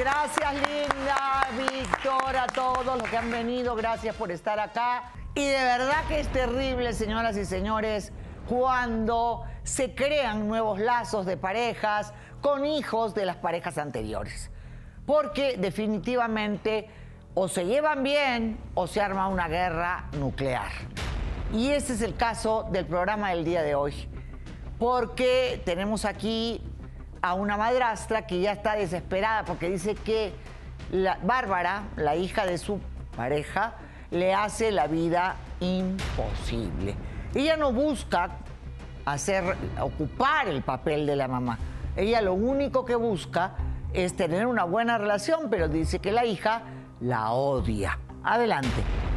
Gracias, linda, Víctor, a todos los que han venido. Gracias por estar acá. Y de verdad que es terrible, señoras y señores, cuando se crean nuevos lazos de parejas con hijos de las parejas anteriores. Porque definitivamente o se llevan bien o se arma una guerra nuclear. Y ese es el caso del programa del día de hoy. Porque tenemos aquí a una madrastra que ya está desesperada porque dice que la, Bárbara, la hija de su pareja, le hace la vida imposible. Ella no busca hacer, ocupar el papel de la mamá. Ella lo único que busca es tener una buena relación, pero dice que la hija la odia. Adelante.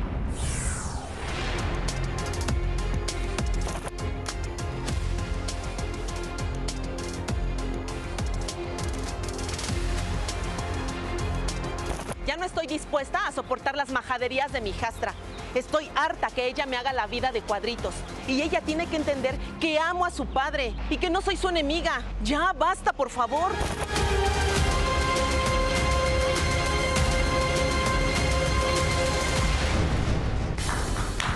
Dispuesta a soportar las majaderías de mi hijastra. Estoy harta que ella me haga la vida de cuadritos. Y ella tiene que entender que amo a su padre y que no soy su enemiga. Ya, basta, por favor.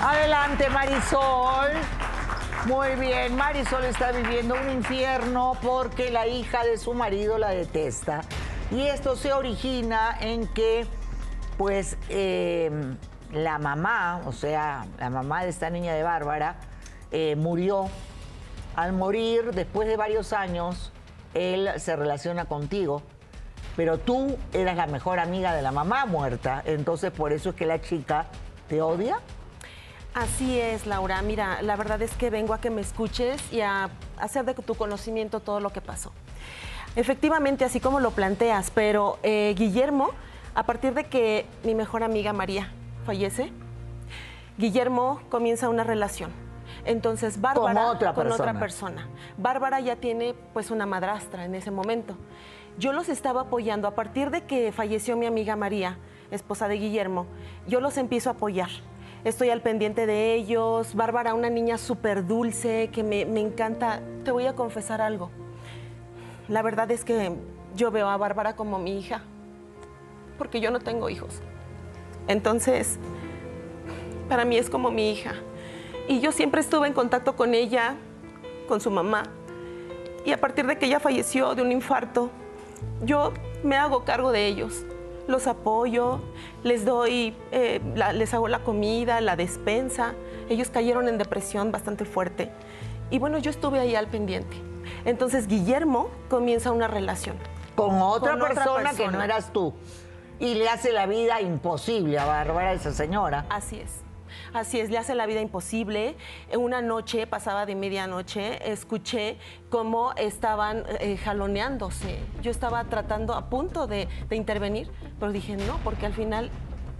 Adelante, Marisol. Muy bien, Marisol está viviendo un infierno porque la hija de su marido la detesta. Y esto se origina en que, pues, eh, la mamá, o sea, la mamá de esta niña de Bárbara, eh, murió. Al morir, después de varios años, él se relaciona contigo, pero tú eras la mejor amiga de la mamá muerta, entonces por eso es que la chica te odia. Así es, Laura. Mira, la verdad es que vengo a que me escuches y a hacer de tu conocimiento todo lo que pasó. Efectivamente, así como lo planteas, pero eh, Guillermo, a partir de que mi mejor amiga María fallece, Guillermo comienza una relación. Entonces, Bárbara Con otra con otra persona. persona. Bárbara ya tiene pues una madrastra en ese momento. Yo los estaba apoyando a partir de que falleció mi amiga María, esposa de Guillermo. Yo los empiezo a apoyar. Estoy al pendiente de ellos. Bárbara, una niña súper dulce que me, me encanta. Te voy a confesar algo. La verdad es que yo veo a Bárbara como mi hija, porque yo no tengo hijos. Entonces, para mí es como mi hija. Y yo siempre estuve en contacto con ella, con su mamá. Y a partir de que ella falleció de un infarto, yo me hago cargo de ellos. Los apoyo, les doy, eh, la- les hago la comida, la despensa. Ellos cayeron en depresión bastante fuerte. Y bueno, yo estuve ahí al pendiente. Entonces Guillermo comienza una relación. Con otra, Con otra persona, que persona. no eras tú. Y le hace la vida imposible a Bárbara, esa señora. Así es. Así es, le hace la vida imposible. Una noche, pasaba de medianoche, escuché cómo estaban eh, jaloneándose. Yo estaba tratando, a punto de, de intervenir, pero dije no, porque al final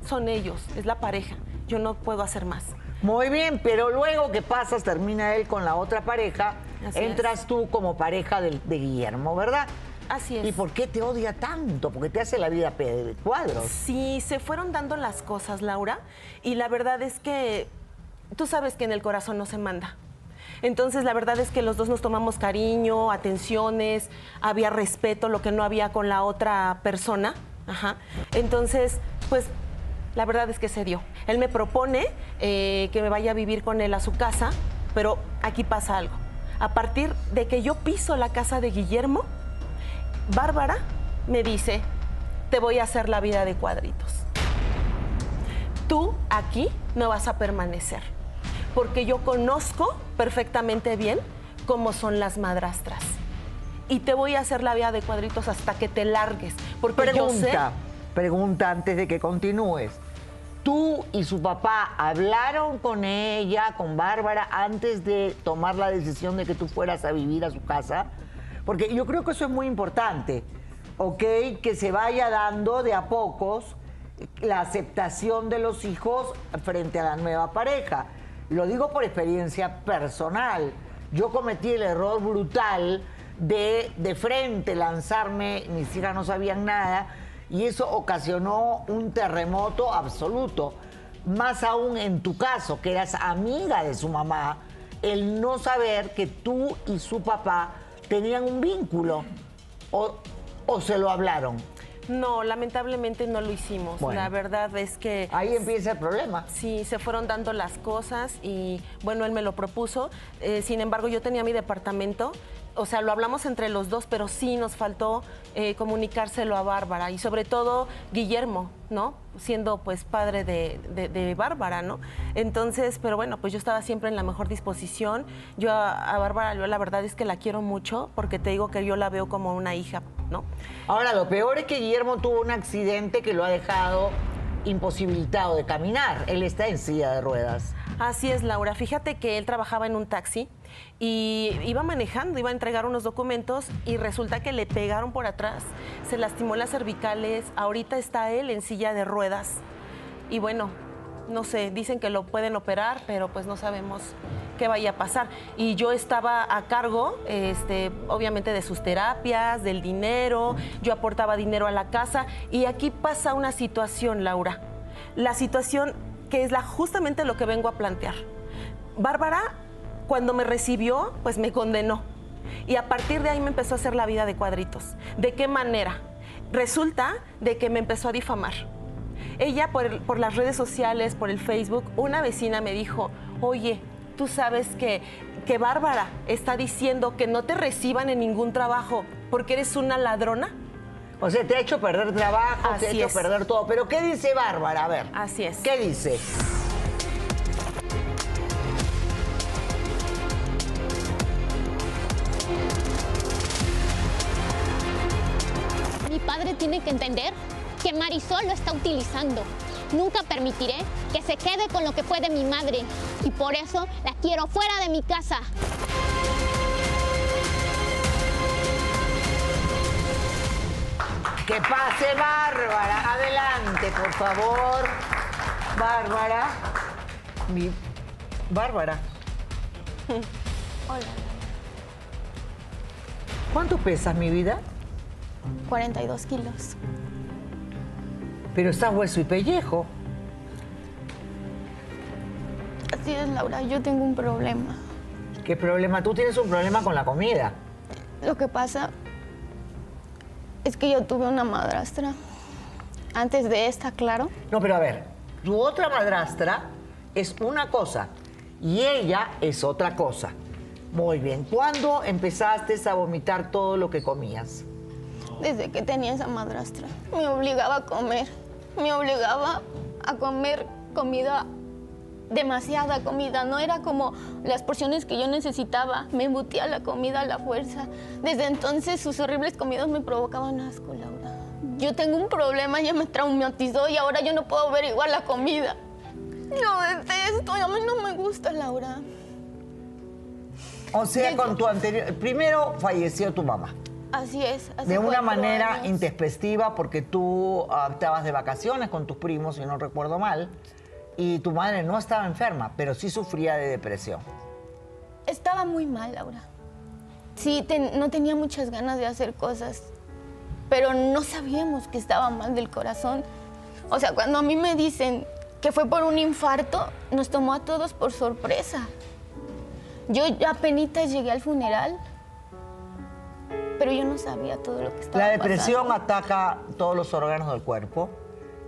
son ellos, es la pareja. Yo no puedo hacer más. Muy bien, pero luego que pasas, termina él con la otra pareja, Así entras es. tú como pareja de, Guillermo, ¿verdad? Así es. ¿Y por qué te odia tanto? Porque te hace la vida de cuadros. Sí, se fueron dando las cosas, Laura, y la verdad es que tú sabes que en el corazón no se manda. Entonces, la verdad es que los dos nos tomamos cariño, atenciones, había respeto, lo que no había con la otra persona. Ajá. Entonces, pues, la verdad es que se dio. Él me propone eh, que me vaya a vivir con él a su casa, pero aquí pasa algo. A partir de que yo piso la casa de Guillermo, Bárbara me dice, te voy a hacer la vida de cuadritos. Tú aquí no vas a permanecer, porque yo conozco perfectamente bien cómo son las madrastras. Y te voy a hacer la vida de cuadritos hasta que te largues, porque yo sé... Pregunta, pregunta antes de que continúes. ¿Tú y su papá hablaron con ella, con Bárbara, antes de tomar la decisión de que tú fueras a vivir a su casa? Porque yo creo que eso es muy importante, ¿ok? Que se vaya dando de a pocos la aceptación de los hijos frente a la nueva pareja. Lo digo por experiencia personal. Yo cometí el error brutal de de frente lanzarme, mis hijas no sabían nada, y eso ocasionó un terremoto absoluto. Más aún en tu caso, que eras amiga de su mamá, el no saber que tú y su papá tenían un vínculo o, o se lo hablaron. No, lamentablemente no lo hicimos. Bueno. La verdad es que Ahí empieza el problema. Sí, se fueron dando las cosas y bueno, él me lo propuso. Eh, sin embargo, yo tenía mi departamento. O sea, lo hablamos entre los dos, pero sí nos faltó eh, comunicárselo a Bárbara y sobre todo Guillermo, ¿no? Siendo pues padre de, Bárbara, ¿no? Entonces, pero bueno, pues yo estaba siempre en la mejor disposición. Yo a, Bárbara, la verdad es que la quiero mucho porque te digo que yo la veo como una hija, ¿no? Ahora, lo peor es que Guillermo tuvo un accidente que lo ha dejado imposibilitado de caminar. Él está en silla de ruedas. Así es, Laura. Fíjate que él trabajaba en un taxi y iba manejando, iba a entregar unos documentos y resulta que le pegaron por atrás, se lastimó las cervicales, ahorita está él en silla de ruedas. Y bueno, no sé, dicen que lo pueden operar, pero pues no sabemos qué vaya a pasar. Y yo estaba a cargo, este, obviamente, de sus terapias, del dinero, yo aportaba dinero a la casa y aquí pasa una situación, Laura. La situación que es la, justamente lo que vengo a plantear. Bárbara, cuando me recibió, pues me condenó. Y a partir de ahí me empezó a hacer la vida de cuadritos. ¿De qué manera? Resulta de que me empezó a difamar. Ella por, el- por las redes sociales, por el Facebook, una vecina me dijo, oye, tú sabes que, que Bárbara está diciendo que no te reciban en ningún trabajo porque eres una ladrona. O sea, te ha hecho perder trabajo, te ha hecho es. perder todo. Pero ¿qué dice Bárbara? A ver. Así es. ¿Qué dice? Mi padre tiene que entender que Marisol lo está utilizando. Nunca permitiré que se quede con lo que fue de mi madre y por eso la quiero fuera de mi casa. Que pase Bárbara. Adelante, por favor. Bárbara. Mi... Bárbara. Hola. ¿Cuánto pesas, mi vida? 42 kilos. Pero estás hueso y pellejo. Así es, Laura, yo tengo un problema. ¿Qué problema? Tú tienes un problema con la comida. Lo que pasa es que yo tuve una madrastra. Antes de esta, claro. No, pero a ver, tu otra madrastra es una cosa y ella es otra cosa. Muy bien. ¿Cuándo empezaste a vomitar todo lo que comías? Desde que tenía esa madrastra. Me obligaba a comer. Me obligaba a comer comida, demasiada comida. No era como las porciones que yo necesitaba. Me embutía la comida a la fuerza. Desde entonces sus horribles comidas me provocaban asco, Laura. Yo tengo un problema, ella me traumatizó y ahora yo no puedo ver igual la comida. Lo detesto, a mí no me gusta, Laura. O sea, con tu anterior... Primero falleció tu mamá. Así es. hace De una manera años. intempestiva porque tú ah, estabas de vacaciones con tus primos, si no recuerdo mal, y tu madre no estaba enferma, pero sí sufría de depresión. Estaba muy mal, Laura. Sí, ten- no tenía muchas ganas de hacer cosas, pero no sabíamos que estaba mal del corazón. O sea, cuando a mí me dicen que fue por un infarto, nos tomó a todos por sorpresa. Yo apenas llegué al funeral, pero yo no sabía todo lo que estaba La depresión pasando. ataca todos los órganos del cuerpo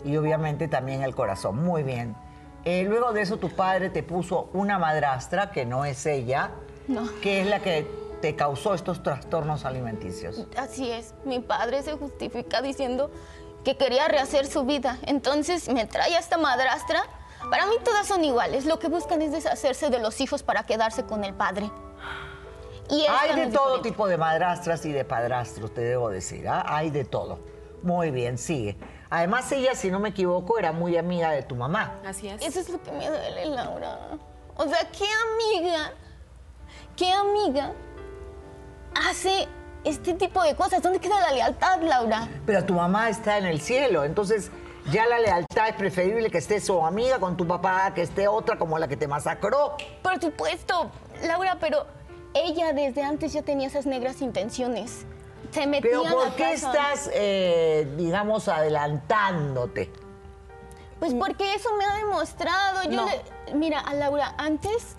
y obviamente también el corazón. Muy bien. Eh, luego de eso tu padre te puso una madrastra, que no es ella, No. que es la que te causó estos trastornos alimenticios. Así es, mi padre se justifica diciendo que quería rehacer su vida. Entonces me trae a esta madrastra. Para mí todas son iguales. Lo que buscan es deshacerse de los hijos para quedarse con el padre. Y Hay de todo diferente. tipo de madrastras y de padrastros, te debo decir. ¿ah? Hay de todo. Muy bien, sigue. Además, ella, si no me equivoco, era muy amiga de tu mamá. Así es. Eso es lo que me duele, Laura. O sea, ¿qué amiga, qué amiga hace este tipo de cosas? ¿Dónde queda la lealtad, Laura? Pero tu mamá está en el cielo, entonces ya la lealtad es preferible que esté su amiga con tu papá, que esté otra como la que te masacró. Por supuesto, Laura, pero ella desde antes ya tenía esas negras intenciones. Se metía Pero en ¿por la qué casa. estás, eh, digamos, adelantándote? Pues porque eso me ha demostrado. Yo No. le- mira, a Laura, antes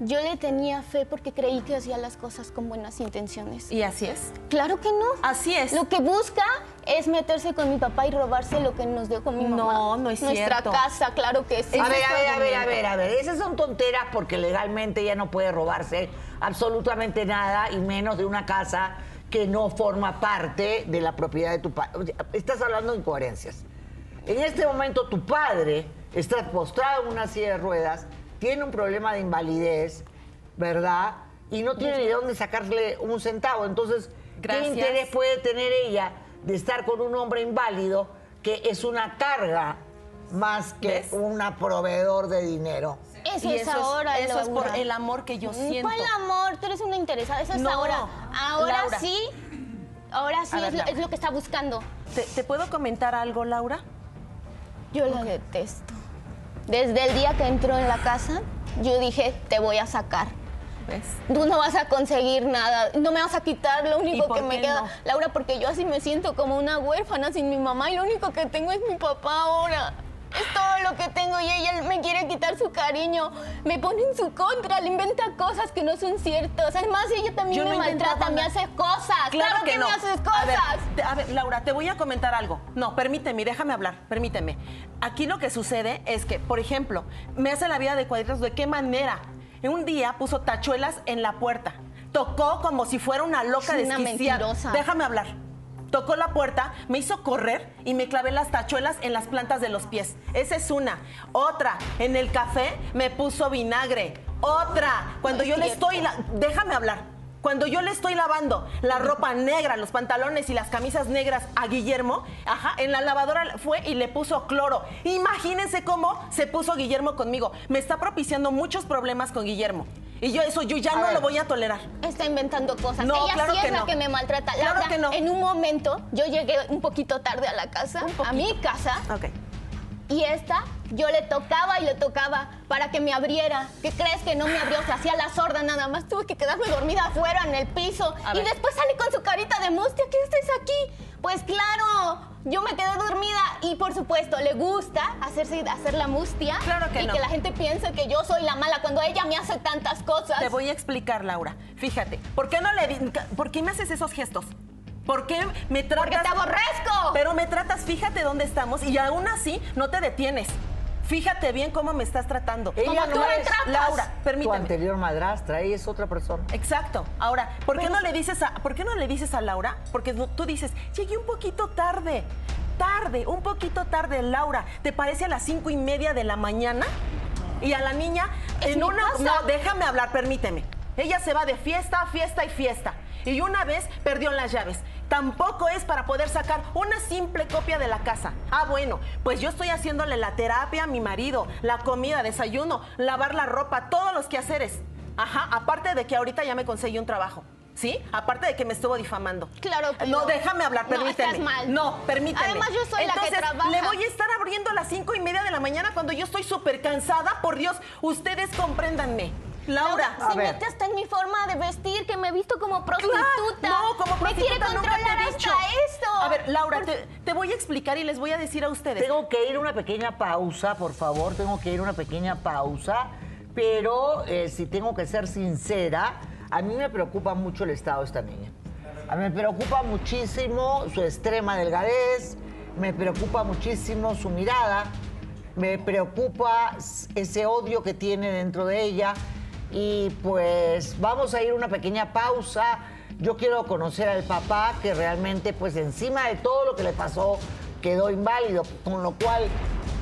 Yo le tenía fe porque creí que hacía las cosas con buenas intenciones. ¿Y así es? Claro que no. Así es. Lo que busca es meterse con mi papá y robarse lo que nos dejó mi mamá. No, no es Nuestra cierto. casa, claro que sí. A ver, es a ver, a ver, a ver, a ver. Esas son tonteras porque legalmente ella no puede robarse absolutamente nada y menos de una casa que no forma parte de la propiedad de tu padre. Estás hablando de incoherencias. En este momento tu padre está postrado en una silla de ruedas, tiene un problema de invalidez, ¿verdad? Y no tiene ni de dónde sacarle un centavo. Entonces, Gracias. ¿qué interés puede tener ella de estar con un hombre inválido que es una carga más que ¿Ves? un proveedor de dinero? Eso Y es ahora, Eso es por el amor que yo siento. ¿Cuál amor? Tú eres una interesada, eso es No, ahora. Ahora Laura. sí, ahora sí ver, es, lo, es que está buscando. ¿Te, te puedo comentar algo, Laura? Yo la detesto. Desde el día que entró en la casa, yo dije, te voy a sacar. ¿Ves? Tú no vas a conseguir nada, no me vas a quitar lo único que me queda. no? Laura, porque yo así me siento como una huérfana sin mi mamá y lo único que tengo es mi papá ahora. Es todo lo que tengo y ella me quiere quitar su cariño. Me pone en su contra, le inventa cosas que no son ciertas. Además, ella también Yo me no maltrata, me hace cosas. Claro, que, no. me haces A cosas. ver, te- a ver, Laura, te voy a comentar algo. No, permíteme, déjame hablar, permíteme. Aquí lo que sucede es que, por ejemplo, me hace la vida de cuadritos. ¿De qué manera? En un día puso tachuelas en la puerta. Tocó como si fuera una loca Es una desquiciada. mentirosa. Déjame hablar. Tocó la puerta, me hizo correr y me clavé las tachuelas en las plantas de los pies. Esa es una. Otra, en el café me puso vinagre. Otra, cuando No yo le estoy... la- Déjame hablar. Cuando yo le estoy lavando la ropa negra, los pantalones y las camisas negras a Guillermo, ajá, en la lavadora fue y le puso cloro. Imagínense cómo se puso Guillermo conmigo. Me está propiciando muchos problemas con Guillermo. Y yo eso yo ya A no ver. lo voy a tolerar. Está inventando cosas. No, Ella claro sí es que la no. que me maltrata. Claro Laura, que no. En un momento, yo llegué un poquito tarde a la casa, a mi casa, Ok. Y esta, yo le tocaba y le tocaba para que me abriera. ¿Qué crees que no me abrió? Se hacía la sorda nada más. Tuve que quedarme dormida afuera en el piso. A y ver. después sale con su carita de mustia. ¿Qué estés aquí? Pues claro, yo me quedé dormida y por supuesto le gusta hacerse, hacer la mustia. Claro que y no. que la gente piense que yo soy la mala cuando ella me hace tantas cosas. Te voy a explicar, Laura. Fíjate, ¿por qué no le ¿Por qué me haces esos gestos? ¿Por qué me tratas? Porque te aborrezco. Pero me tratas, fíjate dónde estamos y aún así no te detienes. Fíjate bien cómo me estás tratando. Ella tú no me tratas. Laura, Tu permíteme. anterior madrastra, ella es otra persona. Exacto. Ahora, ¿por qué no le dices a, ¿por qué no le dices a Laura? Porque tú- dices, llegué un poquito tarde. Tarde, un poquito tarde, Laura. ¿Te parece a las cinco y media de la mañana? Y a la niña, en una. casa. No, déjame hablar, permíteme. Ella se va de fiesta, fiesta y fiesta. Y una vez perdió las llaves. Tampoco es para poder sacar una simple copia de la casa. Ah, bueno, pues yo estoy haciéndole la terapia a mi marido, la comida, desayuno, lavar la ropa, todos los quehaceres. Ajá, aparte de que ahorita ya me conseguí un trabajo. ¿Sí? Aparte de que me estuvo difamando. Claro que No, no. déjame hablar, No, permíteme. estás mal. No, permíteme. Además, yo soy la que Entonces, trabaja. Le voy a estar abriendo a las cinco y media de la mañana cuando yo estoy súper cansada. Por Dios, ustedes compréndanme. Laura, se mete hasta en mi forma de vestir, que me he visto como prostituta. no, como Me quiere prostituta nunca te controlar hasta. A ver, Laura, Por- te, te voy a explicar y les voy a decir a ustedes. Tengo que ir a una pequeña pausa, por favor, tengo que ir a una pequeña pausa, pero eh, si tengo que ser sincera, a mí me preocupa mucho el estado de esta niña. A mí me preocupa muchísimo su extrema delgadez, me preocupa muchísimo su mirada, me preocupa ese odio que tiene dentro de ella y pues vamos a ir a una pequeña pausa. Yo quiero conocer al papá que realmente pues encima de todo lo que le pasó quedó inválido, con lo cual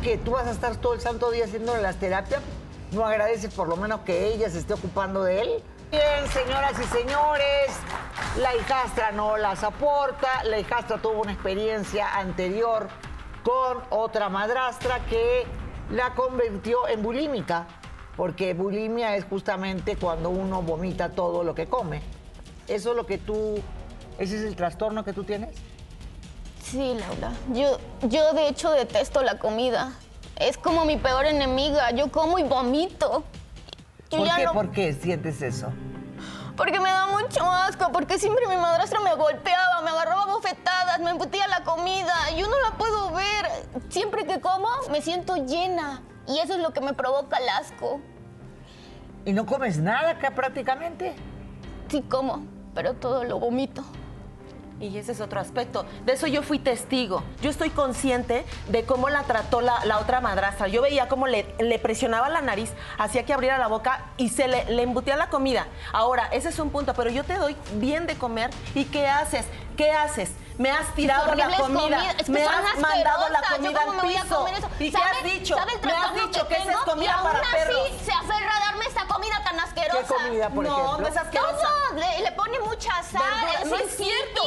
que tú vas a estar todo el santo día haciéndole las terapias, no agradeces por lo menos que ella se esté ocupando de él. Bien, señoras y señores, la hijastra no las aporta, la hijastra tuvo una experiencia anterior con otra madrastra que la convirtió en bulímica, porque bulimia es justamente cuando uno vomita todo lo que come. Eso es lo que tú, ese es el trastorno que tú tienes. Sí, Laura. Yo, yo de hecho detesto la comida. Es como mi peor enemiga. Yo como y vomito. Yo ¿Por qué? no- ¿Por qué sientes eso? Porque me da mucho asco, porque siempre mi madrastra me golpeaba, me agarraba bofetadas, me embutía la comida. Yo no la puedo ver. Siempre que como, me siento llena. Y eso es lo que me provoca el asco. ¿Y no comes nada acá prácticamente? Sí como, pero todo lo vomito. Y ese es otro aspecto. De eso yo fui testigo. Yo estoy consciente de cómo la trató la, la otra madrastra. Yo veía cómo le, le presionaba la nariz, hacía que abriera la boca y se le, le embutía la comida. Ahora, ese es un punto, pero yo te doy bien de comer. ¿Y qué haces? ¿Qué haces? Me has tirado la comida. Es que me has mandado la comida ¿Yo cómo al piso. ¿Y qué has ¿Sabe- dicho? Me has dicho que, esa es comida y aún para así perros. se aferra a darme esta comida tan asquerosa. ¿Qué comida, por no, ejemplo? no es asquerosa. Todo, le, le pone mucha sal, Verdura. es No es cierto.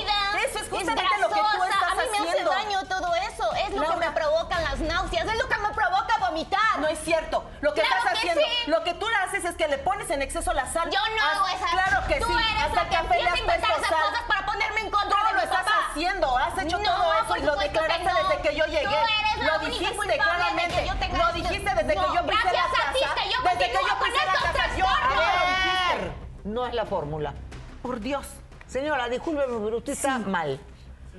Eso es justamente lo que tú estás A mí me haciendo. hace daño todo eso, es lo que me provocan las náuseas, es lo que me provoca vomitar. No es cierto. Lo que Claro estás que haciendo, sí. lo que tú le haces es que le pones en exceso la sal. Yo no hago esas. Claro que Tú sí. eres Hasta la que empieza a inventar esas cosas para ponerme en contra Todo de lo mi papá. Haciendo. Has hecho No, todo eso y lo declaraste no. desde que yo llegué. Tú eres la lo dijiste culpable de que claramente. yo lo esto. dijiste desde que yo pisé la gracias a casa. ti yo desde que yo pisé la casa. Yo A ver, no es la fórmula. Por Dios. Señora, discúlpeme, pero usted está mal.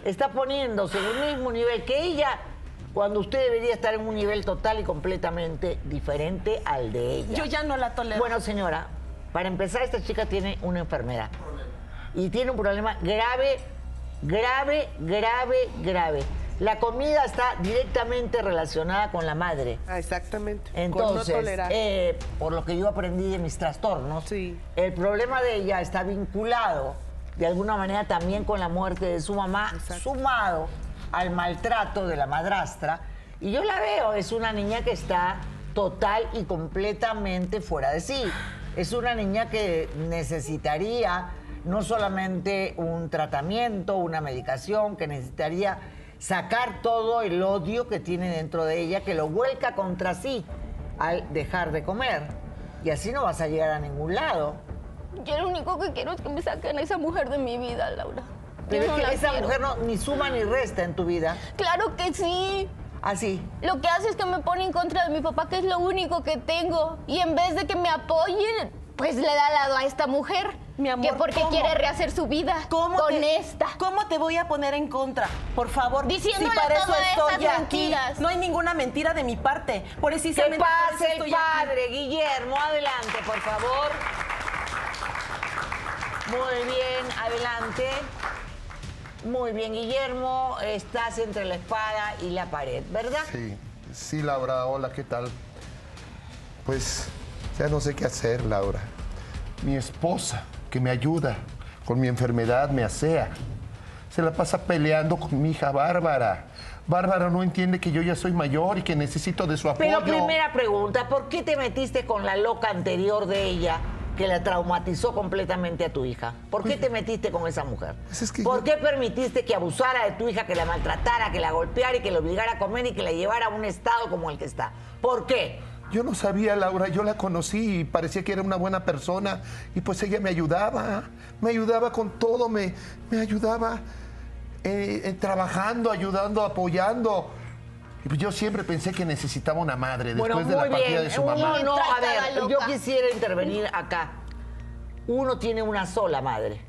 Está poniéndose en el mismo nivel que ella cuando usted debería estar en un nivel total y completamente diferente al de ella. Yo ya no la tolero. Bueno, señora, para empezar, esta chica tiene una enfermedad. Y tiene un problema grave, grave, grave, grave. La comida está directamente relacionada con la madre. Ah, exactamente. Entonces, Con no tolerar. eh, por lo que yo aprendí de mis trastornos, Sí. el problema de ella está vinculado de alguna manera también con la muerte de su mamá, sumado al maltrato de la madrastra. Y yo la veo, es una niña que está total y completamente fuera de sí. Es una niña que necesitaría no solamente un tratamiento, una medicación, que necesitaría sacar todo el odio que tiene dentro de ella, que lo vuelca contra sí al dejar de comer. Y así no vas a llegar a ningún lado. Yo lo único que quiero es que me saquen a esa mujer de mi vida, Laura. Pero no es que esa quiero. mujer no, ni suma ni resta en tu vida. Claro que sí. Así. Lo que hace es que me pone en contra de mi papá, que es lo único que tengo. Y en vez de que me apoyen, pues le da lado a esta mujer. Mi amor, que porque ¿cómo? quiere rehacer su vida ¿Cómo con te, esta. ¿Cómo te voy a poner en contra? Por favor, Diciéndole si para eso estoy esas aquí. mentiras. No hay ninguna mentira de mi parte. Por Que eso pase el estoy aquí. padre, Guillermo, adelante, por favor. Muy bien, adelante. Muy bien, Guillermo, estás entre la espada y la pared, ¿verdad? Sí, sí, Laura, hola, ¿qué tal? Pues ya no sé qué hacer, Laura. Mi esposa, que me ayuda con mi enfermedad, me asea. Se la pasa peleando con mi hija Bárbara. Bárbara no entiende que yo ya soy mayor y que necesito de su apoyo. Pero primera pregunta, ¿por qué te metiste con la loca anterior de ella que la traumatizó completamente a tu hija? ¿Por qué te metiste con esa mujer? Pues es que ¿Por yo- qué permitiste que abusara de tu hija, que la maltratara, que la golpeara y que la obligara a comer y que la llevara a un estado como el que está? ¿Por qué? Yo no sabía, Laura, yo la conocí y parecía que era una buena persona y pues ella me ayudaba, me ayudaba con todo, me, me ayudaba eh, eh, trabajando, ayudando, apoyando. Y pues yo siempre pensé que necesitaba una madre después bueno, de la muy partida bien. de su mamá. no, a Trata ver, yo quisiera intervenir acá. Uno tiene una sola madre.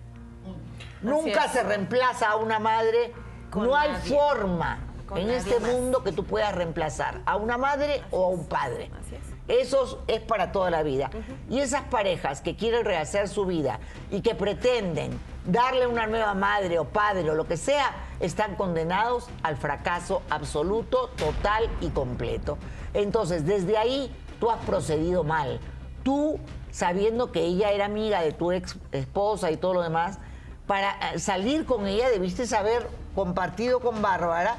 Nunca es. se reemplaza a una madre. Con no hay nadie. forma Con en este más. mundo que tú puedas reemplazar a una madre o a un padre. Así es. Eso es para toda la vida. Y esas parejas que quieren rehacer su vida y que pretenden darle una nueva madre o padre o lo que sea, están condenados al fracaso absoluto, total y completo. Entonces, desde ahí, tú has procedido mal. Tú, sabiendo que ella era amiga de tu ex esposa y todo lo demás, para eh, salir con ella debiste haber compartido con Bárbara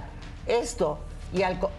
esto. Y al, co-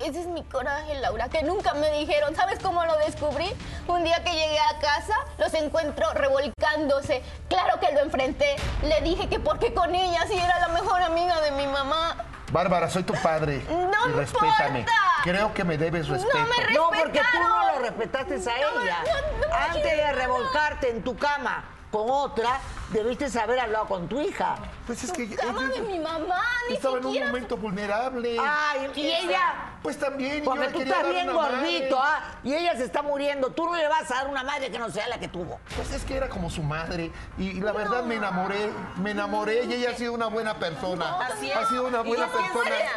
Ese es mi coraje, Laura, que nunca me dijeron. ¿Sabes cómo lo descubrí? Un día que llegué a casa, los encuentro revolcándose. Claro que lo enfrenté. Le dije que porque con ella si era la mejor amiga de mi mamá. Bárbara, soy tu padre. No y me respétame. importa. Creo que me debes No respeto. me No, porque tú no lo respetaste a No ella. no- no Antes de revolcarte en tu cama con otra, debiste haber hablado con tu hija. Pues es que Cama de mi mamá, ni estaba en un siquiera- momento vulnerable. Ay, y ella. Pues también, yo Porque le tú quería estás dar bien una madre. gordito, ¿ah? Y ella se está muriendo. Tú no le vas a dar una madre que no sea la que tuvo. Pues es que era como su madre y, y la verdad me enamoré, me enamoré y ella ha sido una buena persona. Así es. Ha sido una buena persona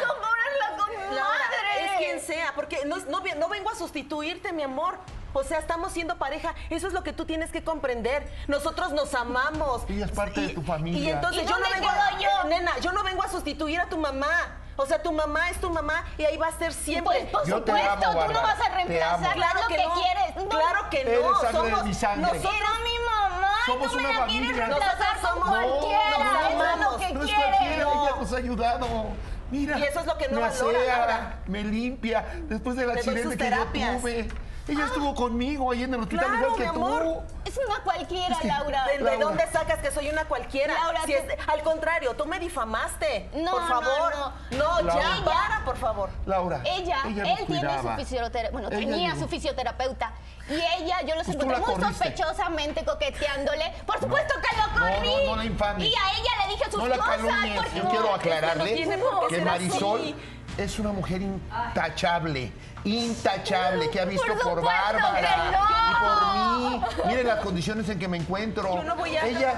compararla con mi Laura, madre. es quien sea, porque no, no, vengo a sustituirte, mi amor. O sea, estamos siendo pareja. Eso es lo que tú tienes que comprender. Nosotros nos amamos. Ella es parte de tu familia. Y entonces ¿Y yo no vengo a, yo? nena, yo no vengo a sustituir a tu mamá. O sea, tu mamá es tu mamá y ahí va a ser siempre. Pues por Yo te supuesto, amo, tú no vas a reemplazar. Claro lo que que, no. quieres. No, Claro que Eres no. sangre de somos mi sangre. nosotros Era mi mamá. y Somos tú me una la quieres familia. reemplazar con somos- cualquiera. nos lo que No es quieres. cualquiera, ella nos ha ayudado. Mira. Y eso es lo que no me valora, asea, Laura. me limpia. Después del accidente que yo tuve. Ella estuvo conmigo ahí en el hospital Claro, igual que mi tú. Es una cualquiera, Laura. ¿De, dónde sacas que soy una cualquiera? Laura, Si tú- es- al contrario, tú me difamaste. No, por no, favor. no. Laura. ya, para, por favor. Laura. Ella, ella él tiene su fisioterapeuta, bueno, Ella tenía llegó. su fisioterapeuta. Y ella, yo los Pues encontré muy corriste. sospechosamente coqueteándole. Por supuesto que lo No, corrí. no, no la infames. Y a ella le dije sus No cosas. calumnies. porque Yo no, quiero no aclararle tiene por qué que ser Marisol así. es una mujer intachable. Intachable, que ha visto Por Bárbara no. y por mí. Miren las condiciones en que me encuentro. Yo no voy a- Ella,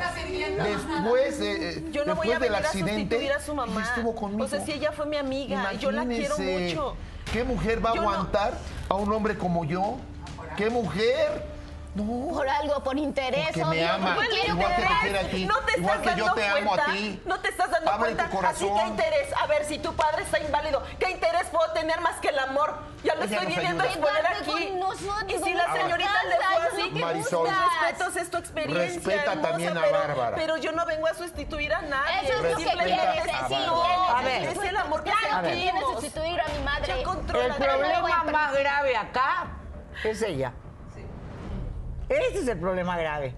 después, de- eh, Yo no voy a del accidente, a su mamá. estuvo conmigo. O sea, si ella fue mi amiga, y yo la quiero Imagínense, mucho. ¿Qué mujer va a Yo aguantar a un hombre como yo? ¿Qué mujer? No. Por algo, por interés. Porque me ama, porque quiere igual que te quiere a ti, No te igual estás que yo dando te amo a cuenta. ti. No te estás dando Abre cuenta. tu corazón. Así que interés. A ver, si tu padre está inválido, ¿qué interés puedo tener más que el amor? Ya lo Ella estoy nos viniendo a ayuda. exponer aquí. nosotros, y si la señorita le fue así, que Marisol. respetos es tu experiencia. Respeta hermosa, también a pero, Bárbara. Pero yo no vengo a sustituir a nadie. Eso es lo que quieres, Bárbara. no, A ver. es el amor que Claro sentimos. quieres sustituir a mi madre. Ya El no problema más grave acá es ella. Este es el problema grave.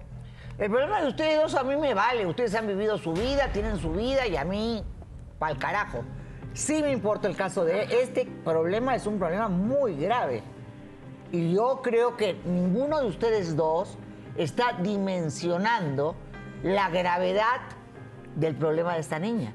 El problema de ustedes dos a mí me vale. Ustedes han vivido su vida, tienen su vida y a mí, pa'l carajo. Sí me importa el caso de él. Este problema es un problema muy grave. Y yo creo que ninguno de ustedes dos está dimensionando la gravedad del problema de esta niña.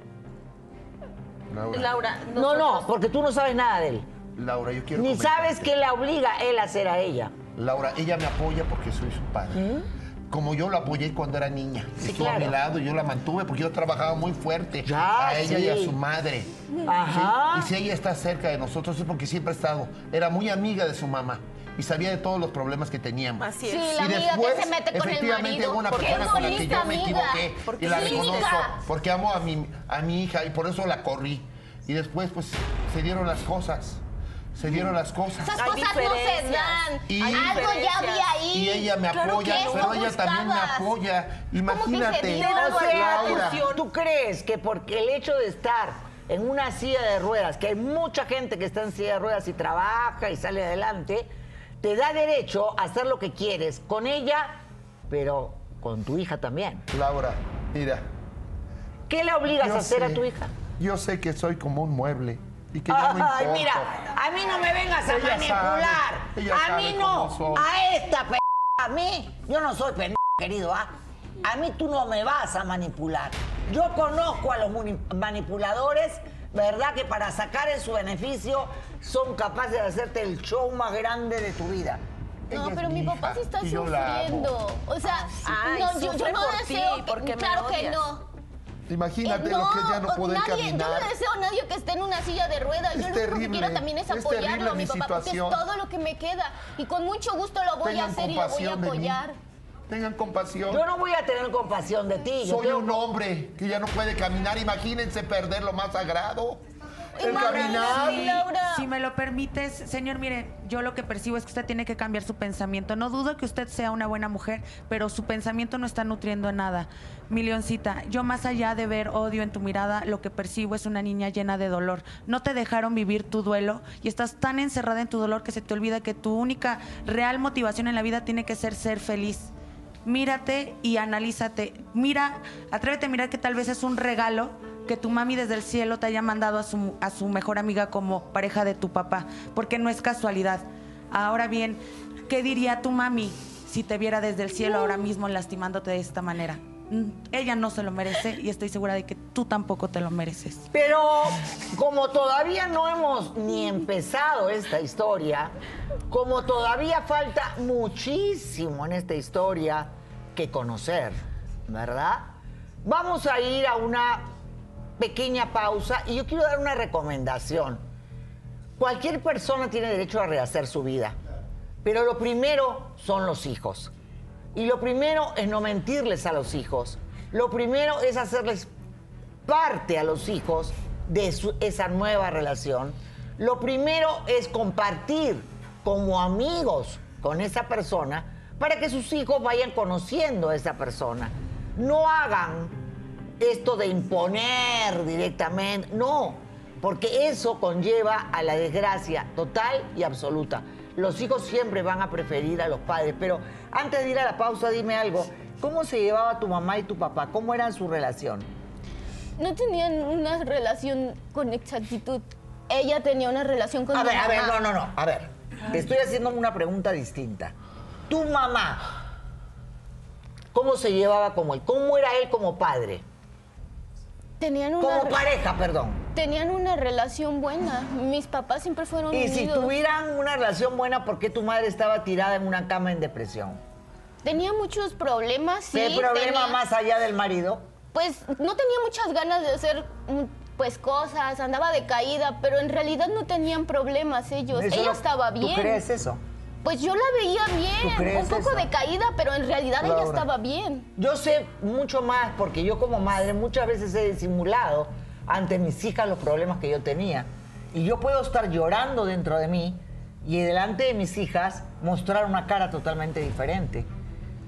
Laura, Laura, No, no, porque tú no sabes nada de él. Laura, yo quiero Ni comentarte. sabes qué la obliga él a hacer a ella. Laura, ella me apoya porque soy su padre. Como yo la apoyé cuando era niña. Sí, Estuvo a mi lado y yo la mantuve porque yo trabajaba muy fuerte Ya, a ella y a sí. su madre. Ajá. ¿sí? Y si ella está cerca de nosotros es porque siempre ha estado. Era muy amiga de su mamá y sabía de todos los problemas que teníamos. Así Sí, es. la y amiga después, que se mete con el efectivamente, marido. hubo una persona con la que yo me equivoqué Porque y la reconozco porque amo a mi, a mi hija y por eso la corrí. Y después, pues, se dieron las cosas. Se dieron las cosas. Esas cosas no se dan. Y- Algo ya había ahí. Y ella me Claro apoya, que pero ella también me apoya. se Imagínate. dio? O sea, Laura. ¿tú crees que porque el hecho de estar en una silla de ruedas, que hay mucha gente que está en silla de ruedas y trabaja y sale adelante, te da derecho a hacer lo que quieres con ella, pero con tu hija también? Laura, mira. ¿Qué le obligas a hacer a tu hija? Yo sé que soy como un mueble y que ya no Ay, mira, a mí no me vengas a Ella manipular. sabe, ella a sabe mí cómo no, soy. a esta p a mí. Yo no soy p querido, ¿ah? A mí tú no me vas a manipular. Yo conozco a los manipuladores, ¿verdad? Que para sacar en su beneficio son capaces de hacerte el show más grande de tu vida. No, pero mi mi papá sí está sufriendo. O sea, Ay, no, yo, no deseo. que- porque me claro que no. Imagínate Eh, lo que es ya no nadie, caminar. Yo no deseo a nadie que esté en una silla de ruedas. Es yo lo único que quiero también es es apoyarlo a mi mi papá, porque es todo lo que me queda. Y con mucho gusto lo voy a hacer y lo voy a apoyar. Tengan compasión. Yo no voy a tener compasión de ti. yo Soy tengo- un hombre que ya no puede caminar. Imagínense perder lo más sagrado. El Imagínate, caminar. Laura. Si me lo permites, señor, mire, yo lo que percibo es que usted tiene que cambiar su pensamiento. No dudo que usted sea una buena mujer, pero su pensamiento no está nutriendo nada. Mi leoncita, yo más allá de ver odio en tu mirada, lo que percibo es una niña llena de dolor. No te dejaron vivir tu duelo y estás tan encerrada en tu dolor que se te olvida que tu única real motivación en la vida tiene que ser ser feliz. Mírate y analízate. Mira, atrévete a mirar que tal vez es un regalo que tu mami desde el cielo te haya mandado a su, a su mejor amiga como pareja de tu papá, porque no es casualidad. Ahora bien, ¿qué diría tu mami si te viera desde el cielo ahora mismo lastimándote de esta manera? Mm, Ella no se lo merece y estoy segura de que tú tampoco te lo mereces. Pero como todavía no hemos ni empezado esta historia, como todavía falta muchísimo en esta historia que conocer, ¿verdad? Vamos a ir a una pequeña pausa y yo quiero dar una recomendación. Cualquier persona tiene derecho a rehacer su vida, Pero lo primero son los hijos. Y lo primero es no mentirles a los hijos. Lo primero es hacerles parte a los hijos de su- esa nueva relación. Lo primero es compartir como amigos con esa persona para que sus hijos vayan conociendo a esa persona. No hagan esto de imponer directamente, no, porque eso conlleva a la desgracia total y absoluta. Los hijos siempre van a preferir a los padres, pero antes de ir a la pausa, dime algo. ¿Cómo se llevaba tu mamá y tu papá? ¿Cómo era su relación? No tenían una relación con exactitud. Ella tenía una relación con A ver, a ver, mamá. no, no, no. A ver, te estoy haciendo una pregunta distinta. Tu mamá, ¿cómo se llevaba como él? ¿Cómo era él como padre? Tenían una, Como re- pareja, perdón. tenían una relación buena. Mis papás siempre fueron Y si tuvieran una relación buena, ¿por qué tu madre estaba tirada en una cama en depresión? Tenía muchos problemas, sí. ¿Qué problema tenía- más allá del marido? Pues no tenía muchas ganas de hacer mm, pues cosas, andaba decaída, pero en realidad no tenían problemas ellos. Eso ella lo- estaba bien. ¿Tú crees eso? Pues yo la veía ¿Tú bien, crees un poco eso? decaída, pero en realidad ella estaba bien. Yo sé mucho más porque yo como madre muchas veces he disimulado ante mis hijas los problemas que yo tenía. Y yo puedo estar llorando dentro de mí y delante de mis hijas mostrar una cara totalmente diferente.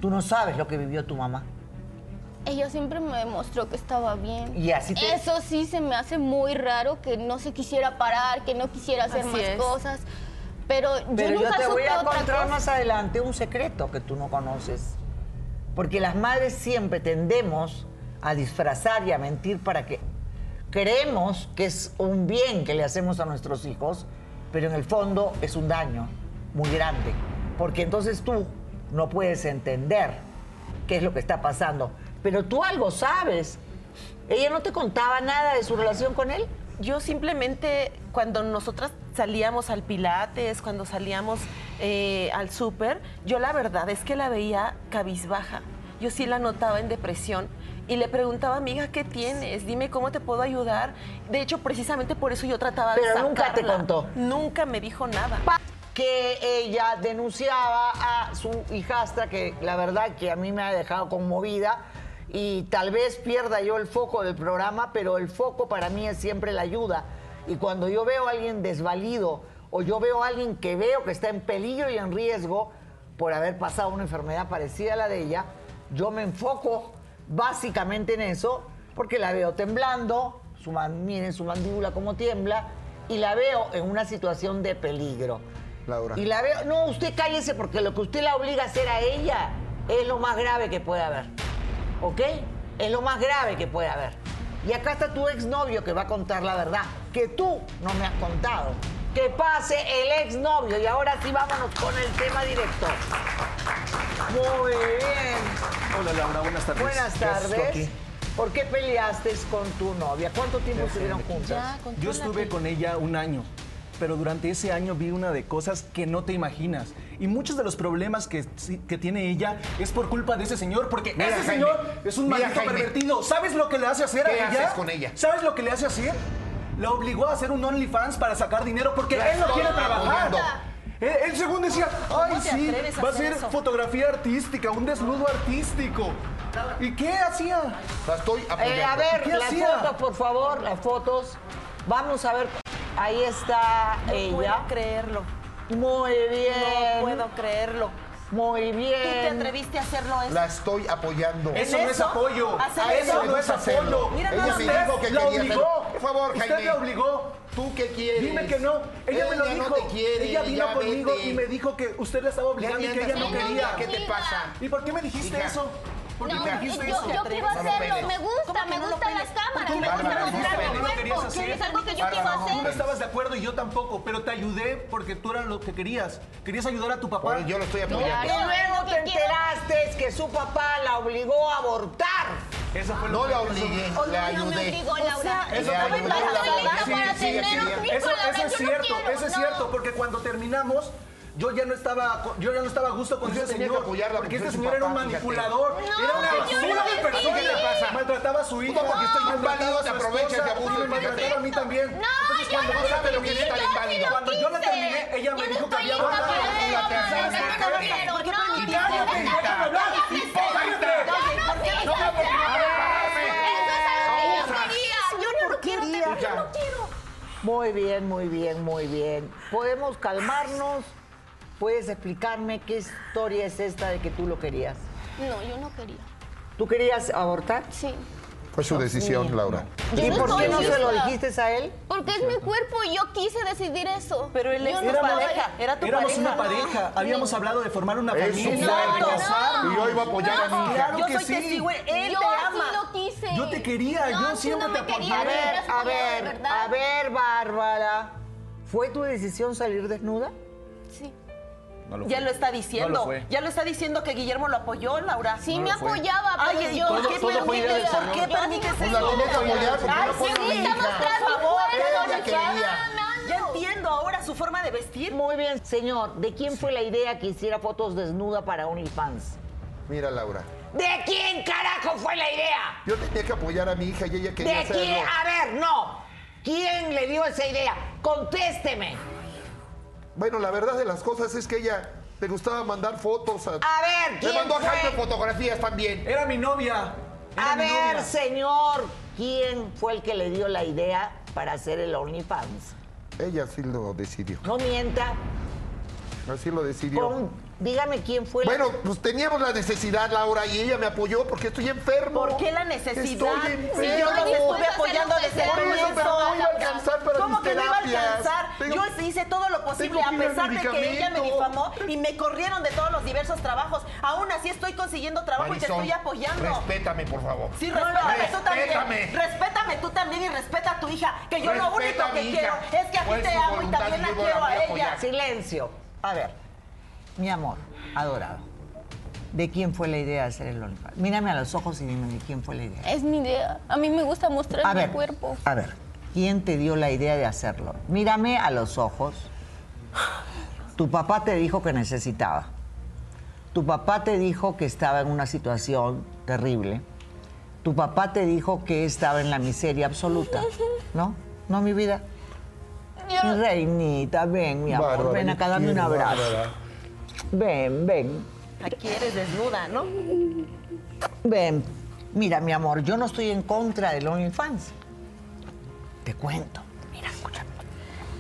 Tú no sabes lo que vivió tu mamá. Ella siempre me demostró que estaba bien. Y así te- Eso sí se me hace muy raro que no se quisiera parar, que no quisiera hacer Así más es. cosas. Pero, Pero yo te voy a contar más adelante un secreto que tú no conoces. Porque las madres siempre tendemos a disfrazar y a mentir para que creemos que es un bien que le hacemos a nuestros hijos, pero en el fondo es un daño muy grande. Porque entonces tú no puedes entender qué es lo que está pasando. Pero tú algo sabes. ¿Ella no te contaba nada de su relación con él? Yo simplemente, cuando nosotras salíamos al Pilates, cuando salíamos eh, al súper, yo la verdad es que la veía cabizbaja. Yo sí la notaba en depresión y le preguntaba, amiga, ¿qué tienes? Dime cómo te puedo ayudar. De hecho, precisamente por eso yo trataba de Pero nunca te contó. Nunca me dijo nada. que ella denunciaba a su hijastra, que la verdad que a mí me ha dejado conmovida, y tal vez pierda yo el foco del programa, pero el foco para mí es siempre la ayuda. Y cuando yo veo a alguien desvalido o yo veo a alguien que veo que está en peligro y en riesgo por haber pasado una enfermedad parecida a la de ella, yo me enfoco básicamente en eso, porque la veo temblando, su man- miren su mandíbula como tiembla, y la veo en una situación de peligro. Laura. Y la veo, no, usted cállese porque lo que usted la obliga a hacer a ella es lo más grave que puede haber. ¿Ok? Es lo más grave que puede haber. Y acá está tu exnovio que va a contar la verdad, que tú no me has contado. Que pase el exnovio. Y ahora sí vámonos con el tema directo. Muy bien. Hola Laura, buenas tardes. Buenas ¿Qué haces tú tardes. ¿Por qué peleaste con tu novia? ¿Cuánto tiempo estuvieron juntas? Yo estuve con ella un año, pero durante ese año vi una de cosas que no te imaginas. Y muchos de los problemas que, que tiene ella es por culpa de ese señor, porque Mira, ese Jaime, señor es un mira, maldito Jaime. pervertido. ¿Sabes lo que le hace hacer ¿Qué a ella? haces con ella? ¿Sabes lo que le hace hacer? La obligó a hacer un OnlyFans para sacar dinero porque La él no quiere trabajar. Él, él según decía, ay sí, a va a hacer ser eso?" fotografía artística, un desnudo artístico. ¿Y qué hacía? La estoy apoyando. Eh, a ver, ¿Qué las hacía? fotos, por favor, las fotos. Vamos a ver. Ahí está No ella. puedo creerlo. Muy bien. No puedo creerlo. Muy bien. Tú te atreviste a hacerlo eso. La estoy apoyando. Eso no es apoyo. ¿Hacer A eso eso? no es apoyo. Mira, Ella nada me más. dijo que la quería obligó. hacerlo. Por favor, Usted Jaime. la obligó. ¿Tú qué quieres? Dime que no. Ella, me lo dijo. no te quiere. ella vino conmigo vete. y me dijo que usted la estaba obligando y que ella no quería. ¿Qué te pasa? ¿Y por qué me dijiste Hija. eso? ¿Por qué No, me dijiste yo, eso? yo quiero hacerlo, me gusta, ¿Cómo que me gustan las cámaras, ¿Por me gusta mostrar no mi cuerpo, hacer? es algo que yo Bárbara, quiero no, Tú no estabas de acuerdo y yo tampoco, pero te ayudé porque tú eras lo que querías. Querías ayudar a tu papá. Por- yo lo estoy Y apoyando. Claro. luego Lo te enteraste que su papá la obligó a abortar. Eso fue No la obligué, O la no, no me ayudé. obligó, Laura. eso que- lista Sí, para tener sí, un hijo, Eso, eso es cierto, eso es eso cierto, porque cuando terminamos, yo ya no estaba, yo ya no estaba a gusto con Pues ese señor. apoyarla porque porque este señor era un manipulador, No, era una yo basura no de persona. ¿Qué le pasa? Maltrataba a su hija. porque estoy inválido, a te aprovechas, de mi maltrataba a mí también. No, Entonces, cuando no yo sabe lo que es estar inválido. Cuando yo la terminé, ella me dijo que había quiero, ¿Por qué no, permitiste? no, Cállate, no, déjame no, hablar, no, no, hipócrita. no, me. Muy bien, muy bien, muy bien. ¿Podemos calmarnos? ¿Puedes explicarme qué historia es esta de que tú lo querías? No, yo no quería. ¿Tú querías abortar? Sí. Fue su decisión, Laura. Yo ¿Y no por qué no se lo dijiste a él? Porque es mi cuerpo y yo quise decidir eso. Pero él tu no pareja, era tu Éramos pareja. una pareja, habíamos hablado de formar una familia, casarnos. Y yo iba a apoyar a mi hija. Claro Yo que soy sí. testigo, él yo te así ama. lo quise. Yo te quería, yo No, siempre no te A apoyé. me ver, a ver, a ver, Bárbara. ¿Fue tu decisión salir desnuda? Sí. No lo Ya fue. lo está No diciendo. lo ya lo está diciendo que Guillermo lo apoyó, Laura. Sí No me apoyaba, pero Ay, ¿y yo por no qué del ¿por qué Pues la que apoyar porque Ay, no sí, mi hija. Por favor, Ella Ella quería. Ya entiendo ahora su forma de vestir. Muy bien, señor. ¿De quién fue la idea que hiciera fotos desnuda para OnlyFans? Mira, Laura. ¿De quién carajo fue la idea? Yo tenía que apoyar a mi hija y ella quería ¿De hacerlo. quién? A ver, no. ¿Quién le dio esa idea? Contésteme. Bueno, la verdad de las cosas es que ella le gustaba mandar fotos. A, A ver, Le ¿quién mandó a fue? Jaime fotografías también. Era mi novia. Era A mi ver, novia. señor, ¿quién fue el que le dio la idea para hacer el OnlyFans? Ella sí lo decidió. No mienta. Así lo decidió. Dígame quién fue la- Bueno, pues teníamos la necesidad, Laura, y ella me apoyó porque estoy enfermo. ¿Por qué la necesidad? Estoy Si enfermo. yo Ay, estuve apoyando desde el pero no iba a alcanzar para ¿Cómo mis que no iba a alcanzar? Tengo- Yo hice todo lo posible a pesar de que ella me difamó y me corrieron de todos los diversos trabajos. Aún así estoy consiguiendo trabajo y te Marisol, estoy apoyando. Respétame, por favor. Sí, respétame tú también. Respétame. Respétame tú también y respeta a tu hija. Que yo lo único que quiero es que a ti te amo y también la quiero a ella. Silencio. A ver, mi amor, adorado. ¿De quién fue la idea de hacer el OnlyFans? Mírame a los ojos y dime de quién fue la idea. Es mi idea. A mí me gusta mostrar A mi ver, cuerpo. a ver, ¿quién te dio la idea de hacerlo? Mírame a los ojos. Tu papá te dijo que necesitaba. Tu papá te dijo que estaba en una situación terrible. Tu papá te dijo que estaba en la miseria absoluta. ¿No? ¿No, mi vida? Yo- Mi reinita, ven, mi amor. Ven acá, dame un abrazo. Bárbara. Ven, ven. Aquí eres desnuda, ¿no? Ven, mira, mi amor, yo no estoy en contra del OnlyFans. Te cuento. Mira, escúchame.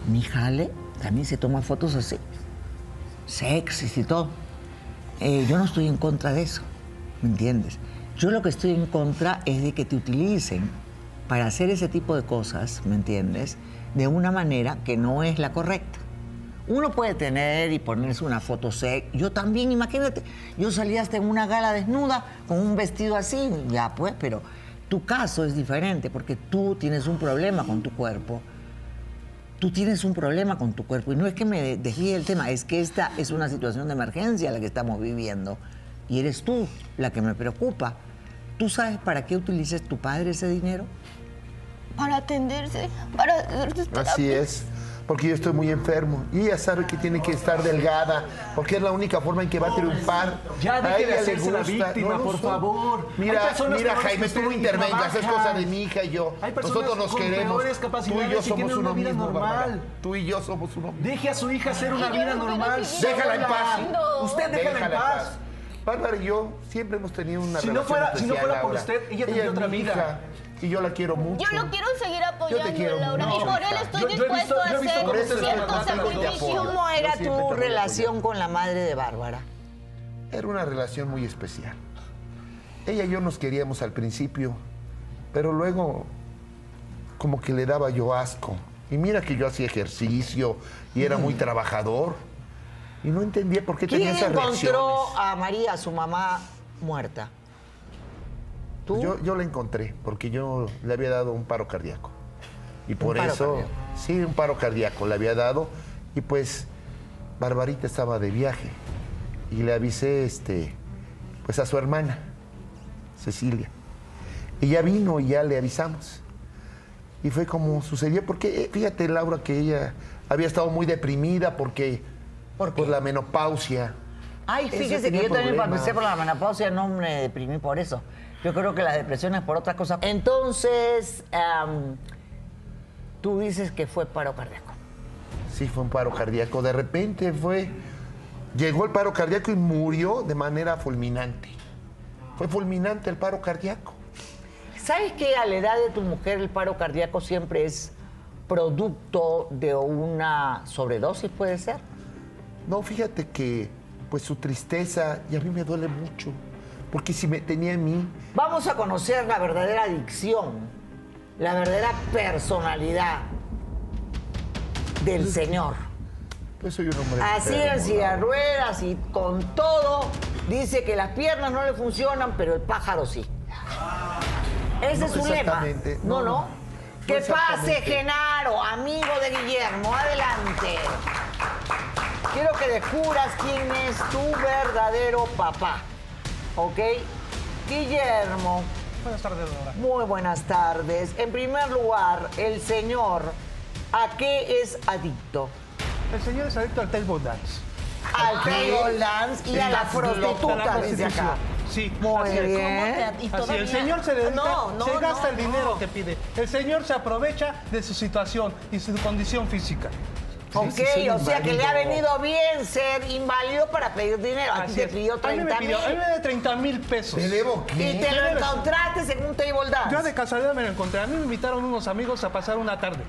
Mi jale también se toma fotos así. Sexys y todo. Eh, yo no estoy en contra de eso. ¿Me entiendes? Yo lo que estoy en contra es de que te utilicen para hacer ese tipo de cosas, ¿me entiendes? De una manera que no es la correcta. Uno puede tener y ponerse una foto sex. Yo también, imagínate, yo salí hasta en una gala desnuda con un vestido así, ya pues, pero tu caso es diferente porque tú tienes un problema con tu cuerpo. Tú tienes un problema con tu cuerpo y no es que me desvíe el tema, es que esta es una situación de emergencia la que estamos viviendo y eres tú la que me preocupa. ¿Tú sabes para qué utilices tu padre ese dinero? Para atenderse, para hacer sus Así es. Porque yo estoy muy enfermo. Y ella sabe que tiene que estar delgada, porque es la única forma en que va a triunfar. Ya A deje de hacerse la gusta. víctima, No por soy. favor. Mira, mira, Jaime, tú no intervengas, es cosa de mi hija y yo. Hay personas Nosotros nos con queremos. Tú y yo somos uno una vida mismo, normal. Tú y yo somos uno mismo. Deje a su hija hacer una vida normal. Déjala en paz. Usted déjala en paz. Bárbara y yo siempre hemos tenido una Si no relación fuera- si no especial, fuera por Laura. usted, ella tendría otra hija Y yo la quiero mucho. Yo lo quiero seguir apoyando, quiero Laura. mucho, y por él estoy Yo- yo he visto- dispuesto yo he a visto hacer ciertos yo te sacrificios. ¿Cómo era Yo te tu relación con la madre de Bárbara? Era una relación muy especial. Ella y yo nos queríamos al principio, pero luego como que le daba yo asco. Y mira que yo hacía ejercicio y era muy trabajador. Y no entendía por qué tenía ¿Quién esas reacciones. encontró a María, su mamá, muerta? ¿Tú? Yo, yo la encontré porque yo le había dado un paro cardíaco. Y por paro eso, cardíaco. sí, un paro cardíaco le había dado. Y pues, Barbarita estaba de viaje. Y le avisé, este, pues a su hermana, Cecilia. Ya vino y ya le avisamos. Y fue como sucedió, porque eh, fíjate, Laura, que ella había estado muy deprimida porque ¿Por qué? Por la menopausia. Ay, Ese fíjese que yo también pasé por la menopausia, no me deprimí por eso. Yo creo que la depresión es por otra cosa. Entonces, tú dices que fue paro cardíaco. Sí, fue un paro cardíaco. De repente fue. Llegó el paro cardíaco y murió de manera fulminante. Fue fulminante el paro cardíaco. ¿Sabes que a la edad de tu mujer el paro cardíaco siempre es producto de una sobredosis, puede ser? No, fíjate que, pues su tristeza, y a mí me duele mucho. Porque si me tenía a mí, Vamos a conocer la verdadera adicción, la verdadera personalidad del Señor. pues soy un hombre. Así silla de Laura. ruedas y con todo, dice que las piernas no le funcionan, pero el pájaro sí. Ese No, es su lema. exactamente. No, No, no. no Que pase. Genaro, amigo de Guillermo. Adelante. Quiero que descubras quién es tu verdadero papá. ¿Ok? Guillermo, Buenas tardes, Laura. muy buenas tardes. En primer lugar, el señor, ¿a qué es adicto? El señor es adicto al table dance. al table dance y a la prostituta desde acá. Sí, Muy bien. Y Así, todavía- el señor se dedica, No, no, se gasta no, el dinero no. que pide. El señor se aprovecha de su situación y su condición física. Ok, sí, o sea que le ha venido bien ser inválido para pedir dinero. A ti Así te pidió a mí 30 me pidió, a mí mil. me da 30 mil pesos. ¿Te debo qué? Y te lo encontraste en un table dance. Yo de casualidad me lo encontré. A mí me invitaron unos amigos a pasar una tarde.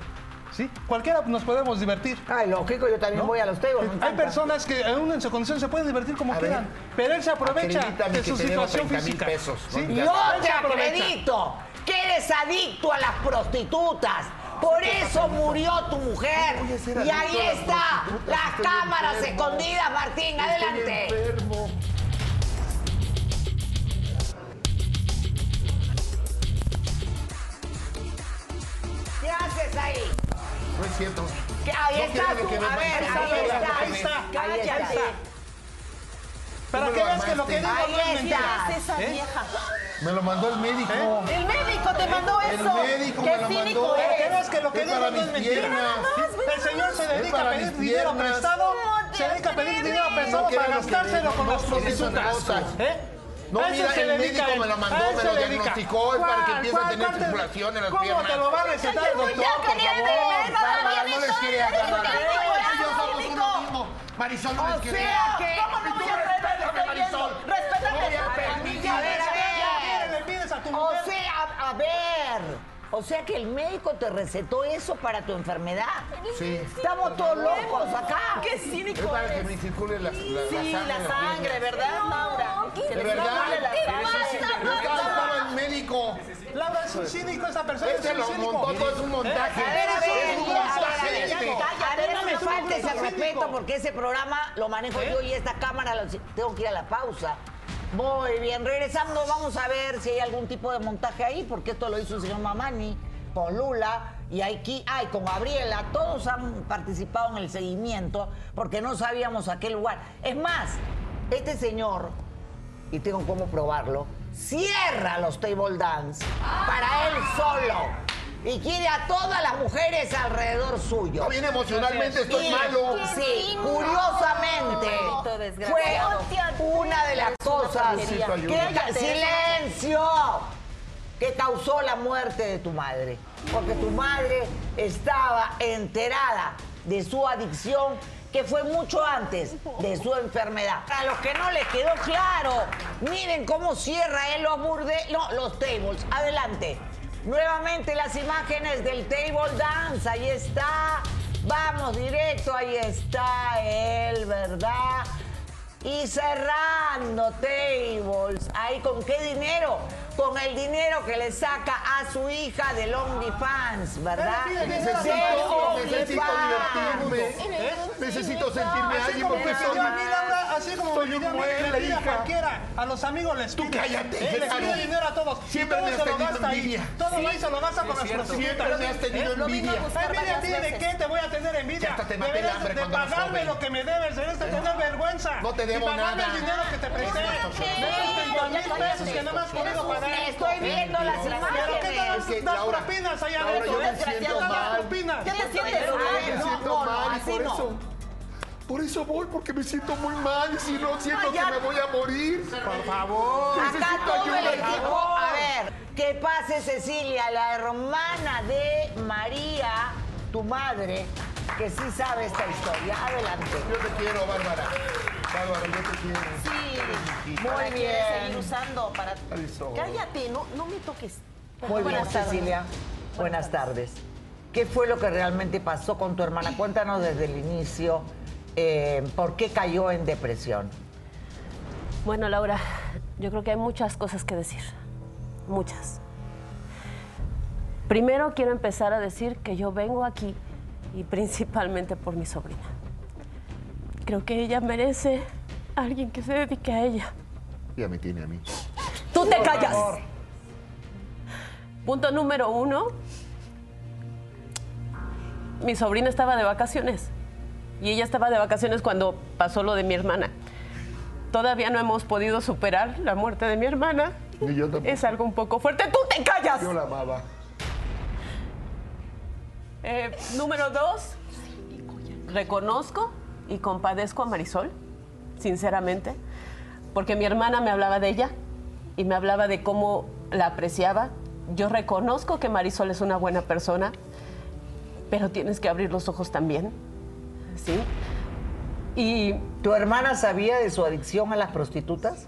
¿Sí? Cualquiera nos podemos divertir. Ay, lógico, yo también ¿no? voy a los tables. Hay personas que aún en su condición se pueden divertir como A quieran, ver, pero él se aprovecha acredítame de su te situación 30,000 física. pesos, ¿sí? ¿no? Te aprovecha. acredito que eres adicto a las prostitutas. Por eso murió tu mujer. Y ahí está, las cámaras escondidas, Martín. Adelante. ¿Qué haces ahí? No es cierto. Que ahí No está me A ver, ahí está. Ahí está, ahí está. Para que lo veas que lo que digo no es mentira. Es esa ¿Eh? vieja. Me lo mandó el médico. El médico te mandó El eso. médico Qué me lo cínico mandó. Para que veas que lo que digo no es mentira. piernas. El señor se dedica a pedir dinero prestado, se dedica a pedir dinero prestado para lo que gastárselo con las prostitutas. cosas. ¿Eh? No, A mira, el médico me lo mandó, me lo diagnosticó, es para que ¿Cuál, empiece a tener circulación en las ¿Cómo piernas? te lo va a recetar el doctor, por favor? Bárbara, no les quiere ven, Ellos somos uno mismo. Marisol no les quiere sea que- ¿Cómo no voy a Respétame, Marisol. Respétame. No voy a permitir. A ver, a Ya ver. le pides a tu O mujer. sea, a ver. O sea que el médico te recetó eso para tu enfermedad. Sí. Estamos todos locos acá. Qué Es cínico para que me circule la, la, Sí, la la sangre. sangre, ¿verdad, Laura? ¿De verdad? circule la ¿Qué sangre. No estaba estaba el médico. Laura es un cínico esa persona. Este es un lo cínico. montó, todo es un montaje. A ver, a ver, Es un a ver, a montaje ver, a ver, no me Cállate, falte ese cínico. respeto porque ese programa lo manejo yo y esta cámara lo- tengo que ir a la pausa. Muy bien, regresando vamos a ver si hay algún tipo de montaje ahí, porque esto lo hizo el señor Mamani con Lula y aquí, ay, con Gabriela, todos han participado en el seguimiento porque no sabíamos a qué lugar. Es más, este señor, y tengo cómo probarlo, cierra los table dance para él solo y quiere a todas las mujeres alrededor suyo. Está bien emocionalmente, estoy Y- malo. Sí, curiosamente fue una de las cosas que silencio que causó la muerte de tu madre, porque tu madre estaba enterada de su adicción que fue mucho antes de su enfermedad. A los que no les quedó claro, miren cómo cierra él los burde, no, los tables. Adelante. Nuevamente las imágenes del table dance, ahí está. Vamos directo, ahí está él, ¿verdad? Y cerrando tables. ¿Ahí con qué dinero? Con el dinero que le saca a su hija del OnlyFans, ¿verdad? Necesito, divertirme. Necesito sentirme Así alguien porque soy así como soy me pidió a mí, le pide a cualquiera. A los amigos les Tú pide. cállate, ¿eh? Les pide dinero a todos. Siempre y todo me has se lo tenido gasta ahí. envidia. Todo ahí se lo gasta con las prostitutas. Siempre me has tenido ¿Eh? Envidia. varias ¿a ti de qué te voy a tener envidia? Ya hasta te maté el Deberías hambre de pagarme lo que me debes, debes de tener vergüenza. No te debo y pagarme nada. el dinero que te presté. De esos 30 mil pesos que no me has podido pagar. Estoy viendo las ¿Pero qué imágenes. das, das propinas allá adentro? yo me ¿eh? siento ¿Qué das mal. propinas? ¿Qué te sientes mal? Me no, no, así por no. Por eso voy, porque me siento muy mal y si no siento No, ya- que me voy a morir. Por favor. Acá todo el equipo. A ver, que pase Cecilia, la hermana de María, tu madre, que sí sabe esta historia. Adelante. Yo te quiero, Bárbara. Bárbara, yo te quiero. Sí, Muy para bien. seguir usando para... Cállate, no, no me toques. Muy bien, Buenas tardes. Cecilia. Buenas tardes. ¿Qué fue lo que realmente pasó con tu hermana? Cuéntanos desde el inicio. Eh, ¿Por qué cayó en depresión? Bueno, Laura, yo creo que hay muchas cosas que decir. Muchas. Primero quiero empezar a decir que yo vengo aquí y principalmente por mi sobrina. Creo que ella merece a alguien que se dedique a ella. Ya me tiene a mí. ¡Tú te callas! Punto número uno. Mi sobrina estaba de vacaciones. Y ella estaba de vacaciones cuando pasó lo de mi hermana. Todavía no hemos podido superar la muerte de mi hermana. Ni yo tampoco. Es algo un poco fuerte. ¡Tú te callas! Yo la amaba. Eh, número dos, reconozco y compadezco a Marisol, sinceramente, porque mi hermana me hablaba de ella y me hablaba de cómo la apreciaba. Yo reconozco que Marisol es una buena persona, pero tienes que abrir los ojos también, ¿sí? Y ¿Tu hermana sabía de su adicción a las prostitutas?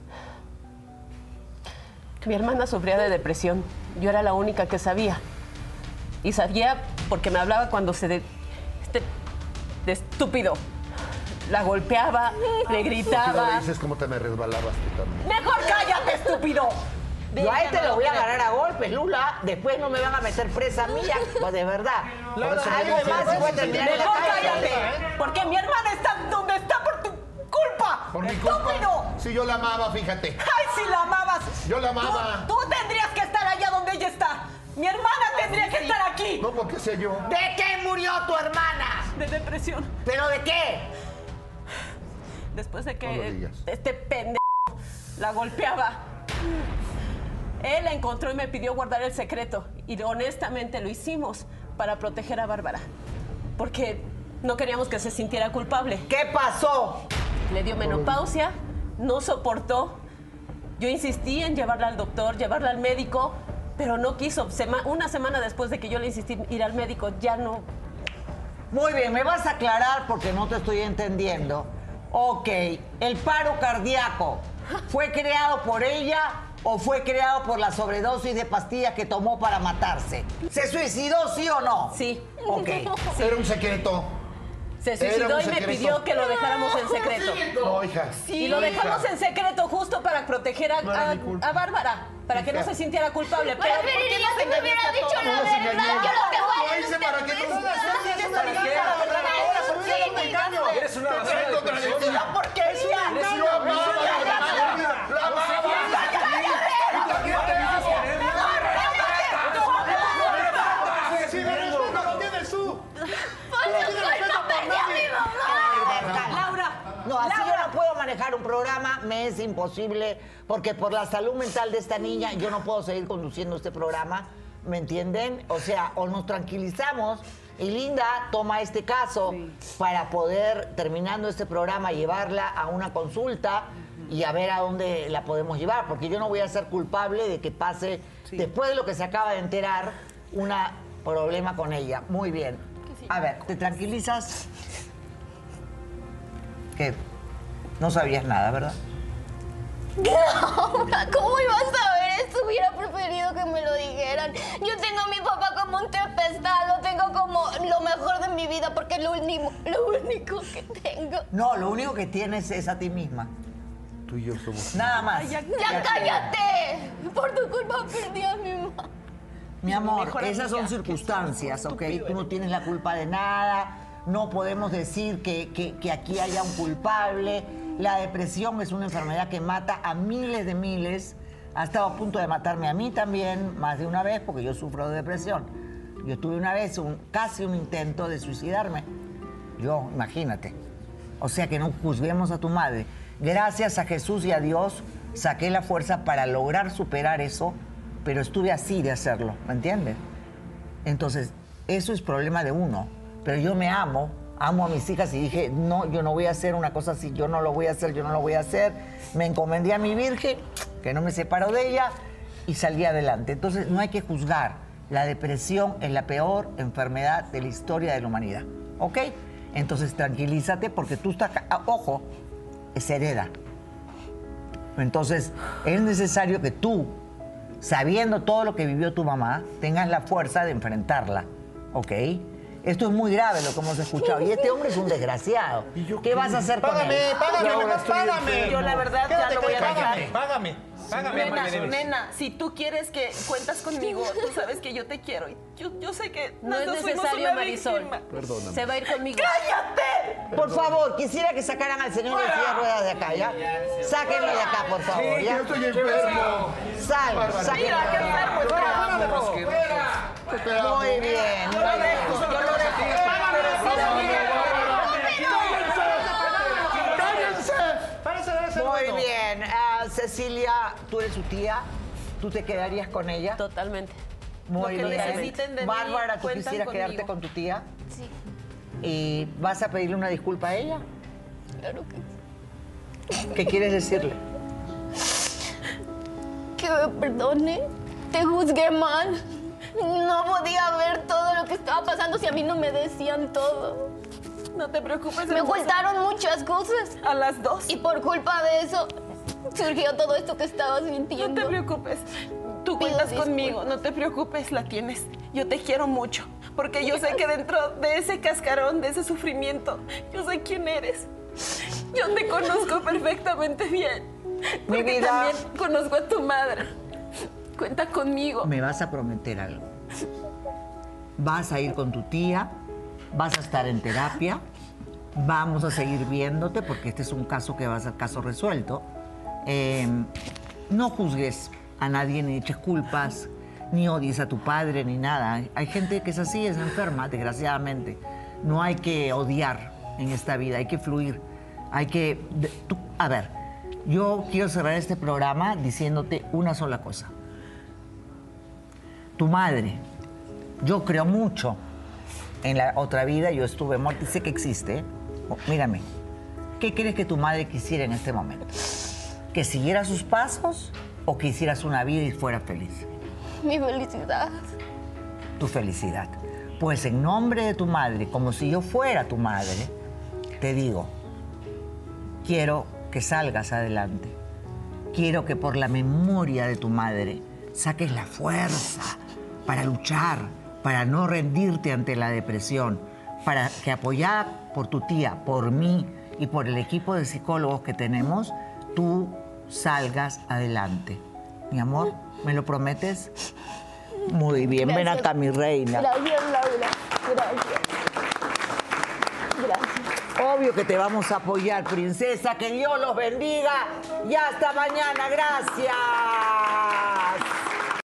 Mi hermana sufría de depresión. Yo era la única que sabía. Y sabía porque me hablaba cuando se... de- este de estúpido. La golpeaba, le Si no le gritaba. dices cómo te me resbalabas tú también. ¡Mejor cállate, estúpido! Yo a este lo voy a agarrar a golpes, Lula. Después no me van a meter presa mía. Pues de verdad. Algo más voy a terminar en la ¡Mejor cárcel. cállate! Porque mi hermana está donde está por tu culpa. Por mi culpa. Si yo la amaba, fíjate. ¡Ay, si la amabas! Yo la amaba. Tú, tú tendrías que estar allá donde ella está. Mi hermana tendría que estar aquí. No porque sé yo. ¿De qué murió tu hermana? De depresión. ¿Pero de qué? Después de que este pendejo la golpeaba. Él la encontró y me pidió guardar el secreto. Y honestamente lo hicimos para proteger a Bárbara. Porque no queríamos que se sintiera culpable. ¿Qué pasó? Le dio menopausia, no soportó. Yo insistí en llevarla al doctor, llevarla al médico, pero no quiso. Sema- una semana después de que yo le insistí en ir al médico, ya no. Muy bien, me vas a aclarar porque no te estoy entendiendo. Ok, el paro cardíaco, ¿fue creado por ella o fue creado por la sobredosis de pastillas que tomó para matarse? ¿Se suicidó, sí o no? Sí. Ok. Era un secreto. Se suicidó y me pidió que lo dejáramos en secreto. No, hija. Y lo No, dejamos hija. en secreto justo para proteger a, No a- a Bárbara, para que no se sintiera culpable. Pero ¿por qué nos que me hubiera dicho la ¿Cómo se verdad. Yo lo que voy Lo a hice para que no decir- Eres una basura de persona. ¡La porquería! Yo amaba a la hermana. La amaba. Si me respeto, lo tienes tú. Laura. No, así yo no puedo manejar un programa, me es imposible, porque por la salud mental de esta niña yo no puedo seguir conduciendo este programa, ¿me entienden? O sea, o nos tranquilizamos y Linda toma este caso para poder, terminando este programa, llevarla a una consulta y a ver a dónde la podemos llevar, porque yo no voy a ser culpable de que pase, después de lo que se acaba de enterar, un problema con ella. Muy bien. A ver, ¿te tranquilizas? ¿Qué? No sabías nada, ¿verdad? Laura, ¿cómo ibas a saber esto? Hubiera preferido que me lo dijeran. Yo tengo a mi papá como un tempestad, lo tengo como lo mejor de mi vida porque es lo único, lo único que tengo. No, lo único que tienes es a ti misma. Tú y yo somos. Nada más. ¡Ya cállate! Por tu culpa perdí a mi mamá. Mi amor, esas son circunstancias, ¿ok? Tú no tienes la culpa de nada. No podemos decir que, que- que aquí haya un culpable. La depresión es una enfermedad que mata a miles de miles. Ha estado a punto de matarme a mí también, más de una vez, porque yo sufro de depresión. Yo tuve una vez un, casi un intento de suicidarme. Yo, imagínate. O sea que no juzguemos a tu madre. Gracias a Jesús y a Dios saqué la fuerza para lograr superar eso, pero estuve así de hacerlo, ¿me entiendes? Entonces, eso es problema de uno. Pero yo me amo amo a mis hijas y dije, no, yo no voy a hacer una cosa así, yo no lo voy a hacer, yo no lo voy a hacer. Me encomendé a mi Virgen, que no me separo de ella, y salí adelante. Entonces no hay que juzgar. La depresión es la peor enfermedad de la historia de la humanidad. ¿Ok? Entonces tranquilízate porque tú estás... ah, Ojo, es hereda. Entonces es necesario que tú, sabiendo todo lo que vivió tu mamá, tengas la fuerza de enfrentarla. ¿Ok? Esto es muy grave lo que hemos escuchado. Y este hombre es un desgraciado. ¿Qué vas a hacer con Págame, él? págame, Yo págame. enfermo. Yo la verdad ya lo voy a dejar. Págame, págame, págame, Nena, nena, si tú quieres que cuentas conmigo, tú sabes que yo te quiero. Yo, yo sé que No es necesario, Marisol. víctima. Se va a ir conmigo. ¡Cállate! Por favor, quisiera que sacaran al señor de silla ruedas de acá, ¿ya? Sáquenlo de acá, por favor, Sí, ¿ya? yo estoy enfermo. Sal, sáquenlo. Mira, qué enfermo está. Muy bien, muy bien. Yo lo dejo. ¡Cállense! ¡Párense de ese Muy rato! bien. Ah, Cecilia, tú eres su tía. ¿Tú te quedarías con ella? Totalmente. Muy Lo que bien. necesiten de mí, Bárbara, ¿tú cuentan quisieras conmigo. quedarte con tu tía? Sí, ¿Y vas a pedirle una disculpa a ella? claro que ¿Qué quieres decirle? que me perdone. Te juzgué mal. No podía ver todo lo que estaba pasando si a mí no me decían todo. No te preocupes. Me ocultaron muchas cosas A las dos. y por culpa de eso surgió todo esto que estaba No sintiendo. te preocupes. Tú Pido cuentas disculpas. conmigo, no te preocupes, la tienes. Yo te quiero mucho, porque yo sé que dentro de ese cascarón, de ese sufrimiento, yo sé quién eres. Yo te conozco perfectamente bien. Mi Porque vida. también conozco a tu madre. Cuenta conmigo. Me vas a prometer algo. Vas a ir con tu tía, vas a estar en terapia, vamos a seguir viéndote porque este es un caso que va a ser caso resuelto. Eh, no juzgues a nadie ni eches culpas, ni odies a tu padre, ni nada. Hay gente que es así, es enferma, desgraciadamente. No hay que odiar en esta vida, hay que fluir. Hay que... tú- a ver, yo quiero cerrar este programa diciéndote una sola cosa tu madre. Yo creo mucho en la otra vida, yo estuve muerta y sé que existe. Oh, mírame, ¿qué crees que tu madre quisiera en este momento? ¿Que siguiera sus pasos o que hicieras una vida y fuera feliz? Mi felicidad. Tu felicidad. Pues en nombre de tu madre, como si yo fuera tu madre, te digo, quiero que salgas adelante. Quiero que por la memoria de tu madre saques la fuerza para luchar, para no rendirte ante la depresión, para que apoyada por tu tía, por mí y por el equipo de psicólogos que tenemos, tú salgas adelante. Mi amor, ¿me lo prometes? Muy bien, ven acá, mi reina. Gracias, Laura. Gracias. Gracias. Obvio que te vamos a apoyar, princesa. Que Dios los bendiga. Y hasta mañana. Gracias.